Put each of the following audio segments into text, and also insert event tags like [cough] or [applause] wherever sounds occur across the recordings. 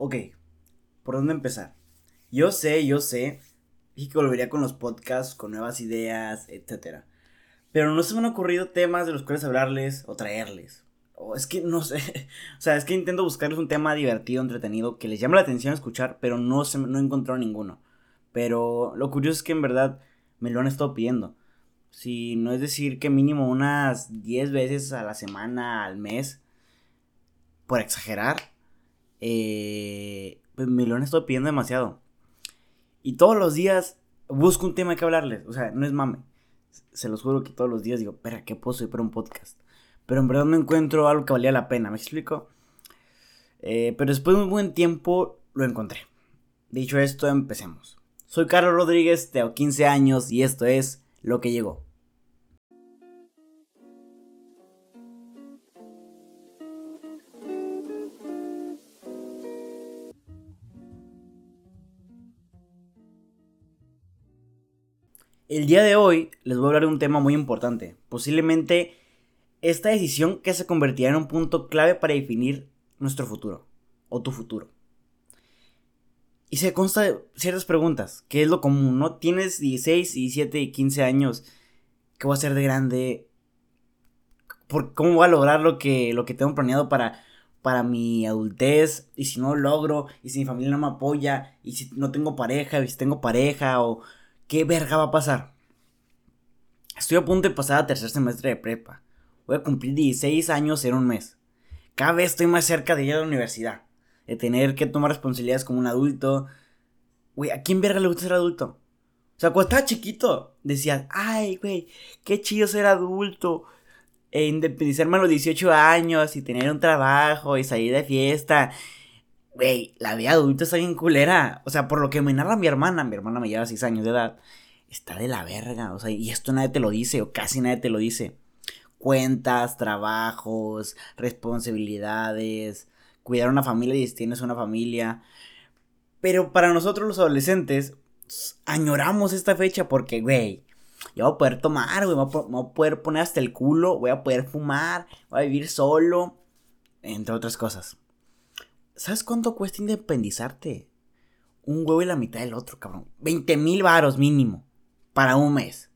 Ok, ¿por dónde empezar? Yo sé, yo sé, y que volvería con los podcasts, con nuevas ideas, etc. Pero no se me han ocurrido temas de los cuales hablarles o traerles. O es que no sé, [laughs] o sea, es que intento buscarles un tema divertido, entretenido, que les llame la atención escuchar, pero no, se, no he encontrado ninguno. Pero lo curioso es que en verdad me lo han estado pidiendo. Si no es decir que mínimo unas 10 veces a la semana, al mes, por exagerar, eh, pues me lo han estado pidiendo demasiado. Y todos los días busco un tema que hablarles. O sea, no es mame. Se los juro que todos los días digo, espera, ¿qué puedo subir para un podcast? Pero en verdad no encuentro algo que valía la pena, ¿me explico? Eh, pero después de un buen tiempo lo encontré. Dicho esto, empecemos. Soy Carlos Rodríguez, tengo 15 años y esto es Lo que llegó. El día de hoy les voy a hablar de un tema muy importante, posiblemente esta decisión que se convertirá en un punto clave para definir nuestro futuro, o tu futuro. Y se consta de ciertas preguntas, ¿qué es lo común? ¿No? Tienes 16, 17 y 15 años, ¿qué voy a hacer de grande? ¿Por ¿Cómo voy a lograr lo que, lo que tengo planeado para, para mi adultez? Y si no logro, y si mi familia no me apoya, y si no tengo pareja, y si tengo pareja, o ¿Qué verga va a pasar? Estoy a punto de pasar a tercer semestre de prepa. Voy a cumplir 16 años en un mes. Cada vez estoy más cerca de ir a la universidad. De tener que tomar responsabilidades como un adulto. Güey, ¿a quién verga le gusta ser adulto? O sea, cuando estaba chiquito, decías, ay, güey, qué chido ser adulto. E independizarme a los 18 años y tener un trabajo y salir de fiesta Güey, la vida adulta está bien culera. O sea, por lo que me narra mi hermana, mi hermana me lleva 6 años de edad, está de la verga. O sea, y esto nadie te lo dice, o casi nadie te lo dice. Cuentas, trabajos, responsabilidades, cuidar una familia y si tienes una familia. Pero para nosotros los adolescentes, añoramos esta fecha porque, güey, yo voy a poder tomar, güey, voy, voy a poder poner hasta el culo, voy a poder fumar, voy a vivir solo, entre otras cosas. ¿Sabes cuánto cuesta independizarte? Un huevo y la mitad del otro, cabrón. 20 mil varos mínimo. Para un mes.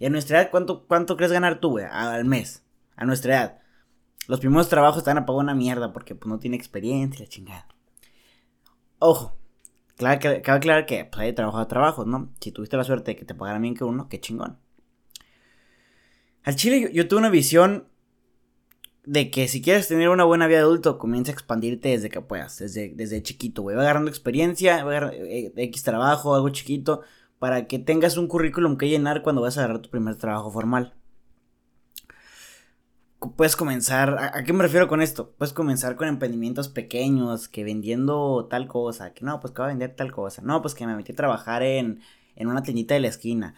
Y a nuestra edad, ¿cuánto, cuánto crees ganar tú, güey? Al mes. A nuestra edad. Los primeros trabajos están a pagar una mierda porque pues, no tiene experiencia y la chingada. Ojo. Claro que, cabe aclarar que pues, hay trabajo a trabajo, ¿no? Si tuviste la suerte de que te pagaran bien que uno, qué chingón. Al chile yo tuve una visión de que si quieres tener una buena vida adulto, comienza a expandirte desde que puedas, desde, desde chiquito, güey. Va agarrando experiencia, va agarrando eh, X trabajo, algo chiquito, para que tengas un currículum que llenar cuando vas a agarrar tu primer trabajo formal. Puedes comenzar, ¿a, qué me refiero con esto? Puedes comenzar con emprendimientos pequeños, que vendiendo tal cosa, que no, pues que va a vender tal cosa, no, pues que me metí a trabajar en, en una tiendita de la esquina.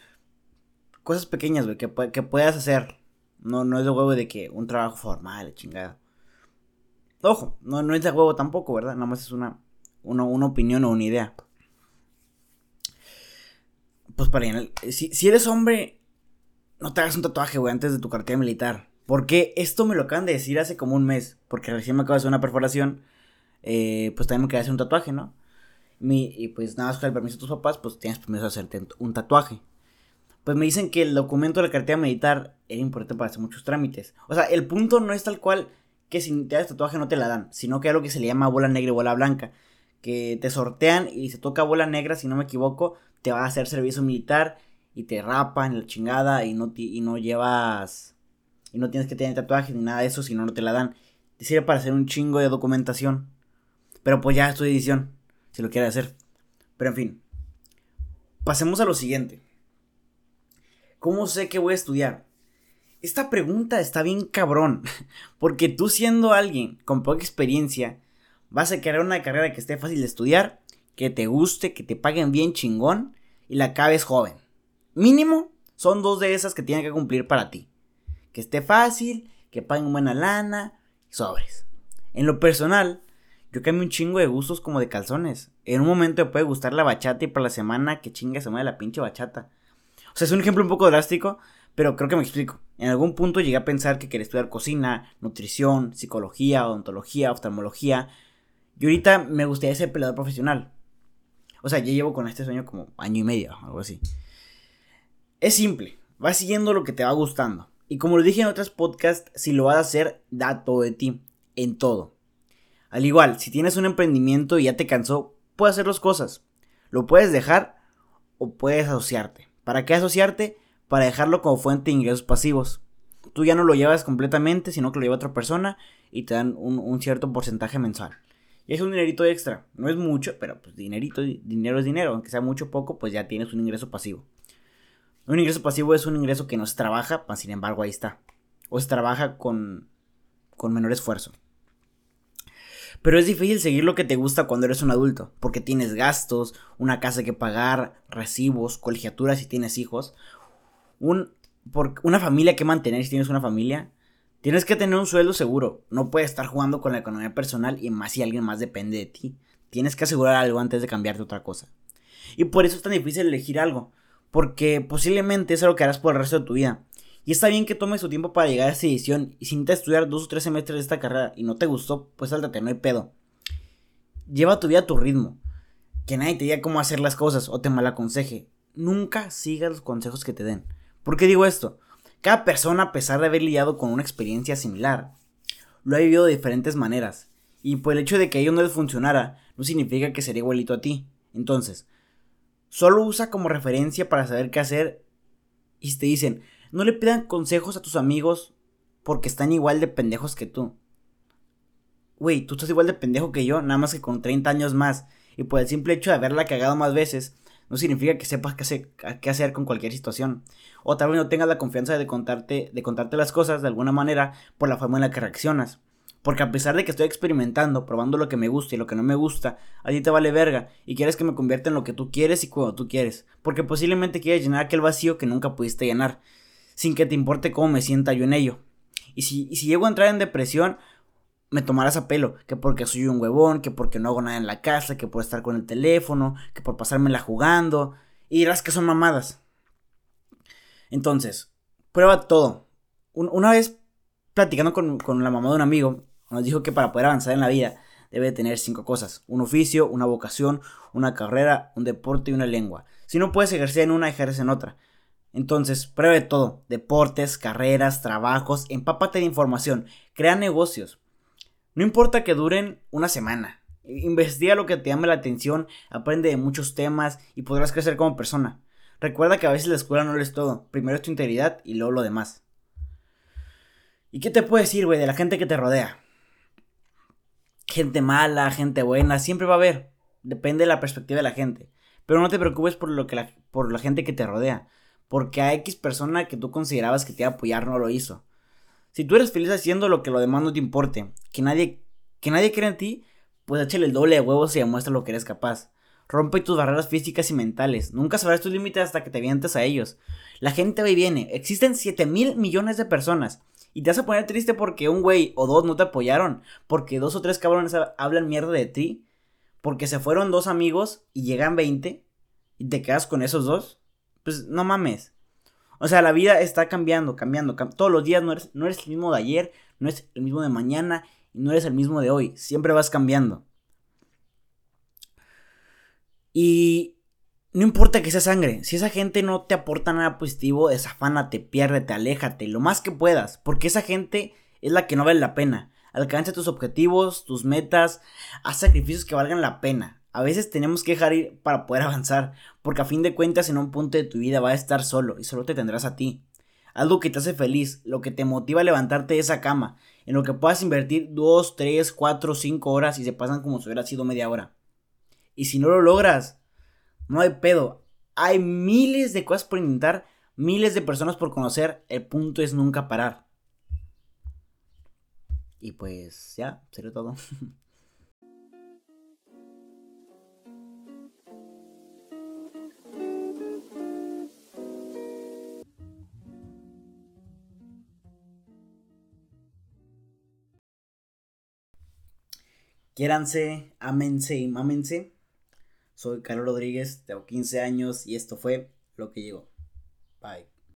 Cosas pequeñas, güey, que, que puedas hacer no, no es de huevo de que un trabajo formal, chingada. Ojo, no, no es de huevo tampoco, ¿verdad? Nada más es una, una, opinión o una idea. Pues para si, si eres hombre, no te hagas un tatuaje, güey, antes de tu cartera militar. Porque esto me lo acaban de decir hace como un mes. Porque recién me acabo de hacer una perforación. Eh, pues también me quería hacer un tatuaje, ¿no? y pues nada más con el permiso de tus papás, pues tienes permiso de hacerte un tatuaje pues me dicen que el documento de la cartera militar era importante para hacer muchos trámites. O sea, el punto no es tal cual que si te das tatuaje no te la dan, sino que hay algo que se le llama bola negra y bola blanca, que te sortean y se toca bola negra, si no me equivoco, te va a hacer servicio militar y te rapan la chingada y no, y no llevas y no tienes que tener tatuaje ni nada de eso, si no, no te la dan. Te sirve para hacer un chingo de documentación. Pero pues ya es tu edición, si lo quieres hacer. Pero en fin, pasemos a lo siguiente. ¿Cómo sé que voy a estudiar? Esta pregunta está bien cabrón, [laughs] porque tú siendo alguien con poca experiencia, vas a querer una carrera que esté fácil de estudiar, que te guste, que te paguen bien chingón y la acabes joven. Mínimo son dos de esas que tienen que cumplir para ti. Que esté fácil, que paguen buena lana, sobres. En lo personal, yo cambio un chingo de gustos como de calzones. En un momento me puede gustar la bachata y para la semana que chinga se mueve la pinche bachata. O sea, es un ejemplo un poco drástico, pero creo que me explico. En algún punto llegué a pensar que quería estudiar cocina, nutrición, psicología, odontología, oftalmología. Y ahorita me gustaría ser peleador profesional. O sea, yo llevo con este sueño como año y medio, algo así. Es simple, vas siguiendo lo que te va gustando. Y como lo dije en otros podcasts, si lo vas a hacer, da todo de ti, en todo. Al igual, si tienes un emprendimiento y ya te cansó, puedes hacer dos cosas. Lo puedes dejar o puedes asociarte. ¿Para qué asociarte? Para dejarlo como fuente de ingresos pasivos. Tú ya no lo llevas completamente, sino que lo lleva otra persona y te dan un, cierto porcentaje mensual. Y es un dinerito extra. No es mucho, pero pues dinerito, dinero es dinero. Aunque sea mucho o poco, pues ya tienes un ingreso pasivo. Un ingreso pasivo es un ingreso que no se trabaja, sin embargo ahí está. O se trabaja con, con menor esfuerzo. Pero es difícil seguir lo que te gusta cuando eres un adulto, porque tienes gastos, una casa que pagar, recibos, colegiaturas si tienes hijos, un, por, una familia que mantener si tienes una familia. Tienes que tener un sueldo seguro, no puedes estar jugando con la economía personal y más si alguien más depende de ti. Tienes que asegurar algo antes de cambiarte otra cosa. Y por eso es tan difícil elegir algo, porque posiblemente es algo que harás por el resto de tu vida. Y está bien que tomes tu tiempo para llegar a esa decisión. Y si necesitas estudiar dos o tres semestres de esta carrera y no te gustó, pues sáltate, no hay pedo. Lleva tu vida a tu ritmo. Que nadie te diga cómo hacer las cosas o te malaconseje. Nunca sigas los consejos que te den. ¿Por qué digo esto? Cada persona, a pesar de haber lidiado con una experiencia similar, lo ha vivido de diferentes maneras. Y por el hecho de que a ellos no les funcionara, no significa que sería igualito a ti. Entonces, Solo usa como referencia para saber qué hacer. Y si te dicen, no le pidan consejos a tus amigos porque están igual de pendejos que tú. Güey, tú estás igual de pendejo que yo, nada más que con 30 años más. Y por el simple hecho de haberla cagado más veces, no significa que sepas qué hacer, con cualquier situación. O tal vez no tengas la confianza de contarte, de contarte las cosas de alguna manera por la forma en la que reaccionas. Porque a pesar de que estoy experimentando, probando lo que me gusta y lo que no me gusta, a ti te vale verga y quieres que me convierta en lo que tú quieres y cuando tú quieres. Porque posiblemente quieres llenar aquel vacío que nunca pudiste llenar, sin que te importe cómo me sienta yo en ello. Y si, llego a entrar en depresión, me tomarás a pelo, que porque soy un huevón, que porque no hago nada en la casa, que por estar con el teléfono, que por pasármela jugando, y dirás que son mamadas. Entonces, prueba todo. una vez platicando con, con la mamá de un amigo, nos dijo que para poder avanzar en la vida debe tener cinco cosas. Un oficio, una vocación, una carrera, un deporte y una lengua. Si no puedes ejercer en una, ejerce en otra. Entonces, pruebe todo. Deportes, carreras, trabajos, empápate de información. Crea negocios. No importa que duren una semana. Investiga lo que te llame la atención, aprende de muchos temas y podrás crecer como persona. Recuerda que a veces la escuela no es todo. Primero es tu integridad y luego lo demás. ¿Y qué te puedes decir, güey, de la gente que te rodea? gente mala, gente buena, siempre va a haber. Depende de la perspectiva de la gente. Pero no te preocupes por, lo que por la gente que te rodea. Porque a X persona que tú considerabas que te iba a apoyar no lo hizo. Si tú eres feliz haciendo lo que lo demás no te importe, que nadie, que nadie cree en ti, pues échale el doble de huevos y demuestra lo que eres capaz. Rompe tus barreras físicas y mentales. Nunca sabrás tus límites hasta que te avientes a ellos. La gente va y viene. Existen 7 mil millones de personas. Y te vas a poner triste porque un güey o dos no te apoyaron. Porque dos o tres cabrones hablan mierda de ti. Porque se fueron dos amigos y llegan 20. Y te quedas con esos dos. Pues no mames. O sea, la vida está cambiando, cambiando. todos los días no eres, no eres el mismo de ayer. No eres el mismo de mañana. Y no eres el mismo de hoy. Siempre vas cambiando. Y no importa que sea sangre, si esa gente no te aporta nada positivo, desafánate, piérdete, aléjate, lo más que puedas, porque esa gente es la que no vale la pena. Alcanza tus objetivos, tus metas, haz sacrificios que valgan la pena. A veces tenemos que dejar ir para poder [laughs] avanzar, porque a fin de cuentas en un punto de tu vida va a estar solo y solo te tendrás a ti. Algo que te hace feliz, lo que te motiva a levantarte de esa cama, en lo que puedas invertir 2, 3, 4, 5 horas y se pasan como si hubiera sido media hora. Y si no lo logras, no hay pedo. Hay miles de cosas por intentar, miles de personas por conocer. El punto es nunca parar. Y pues ya, sería todo. [laughs] Quiéranse, ámense y mámense. Soy Carlos Rodríguez, tengo 15 años y esto fue lo que llegó. Bye.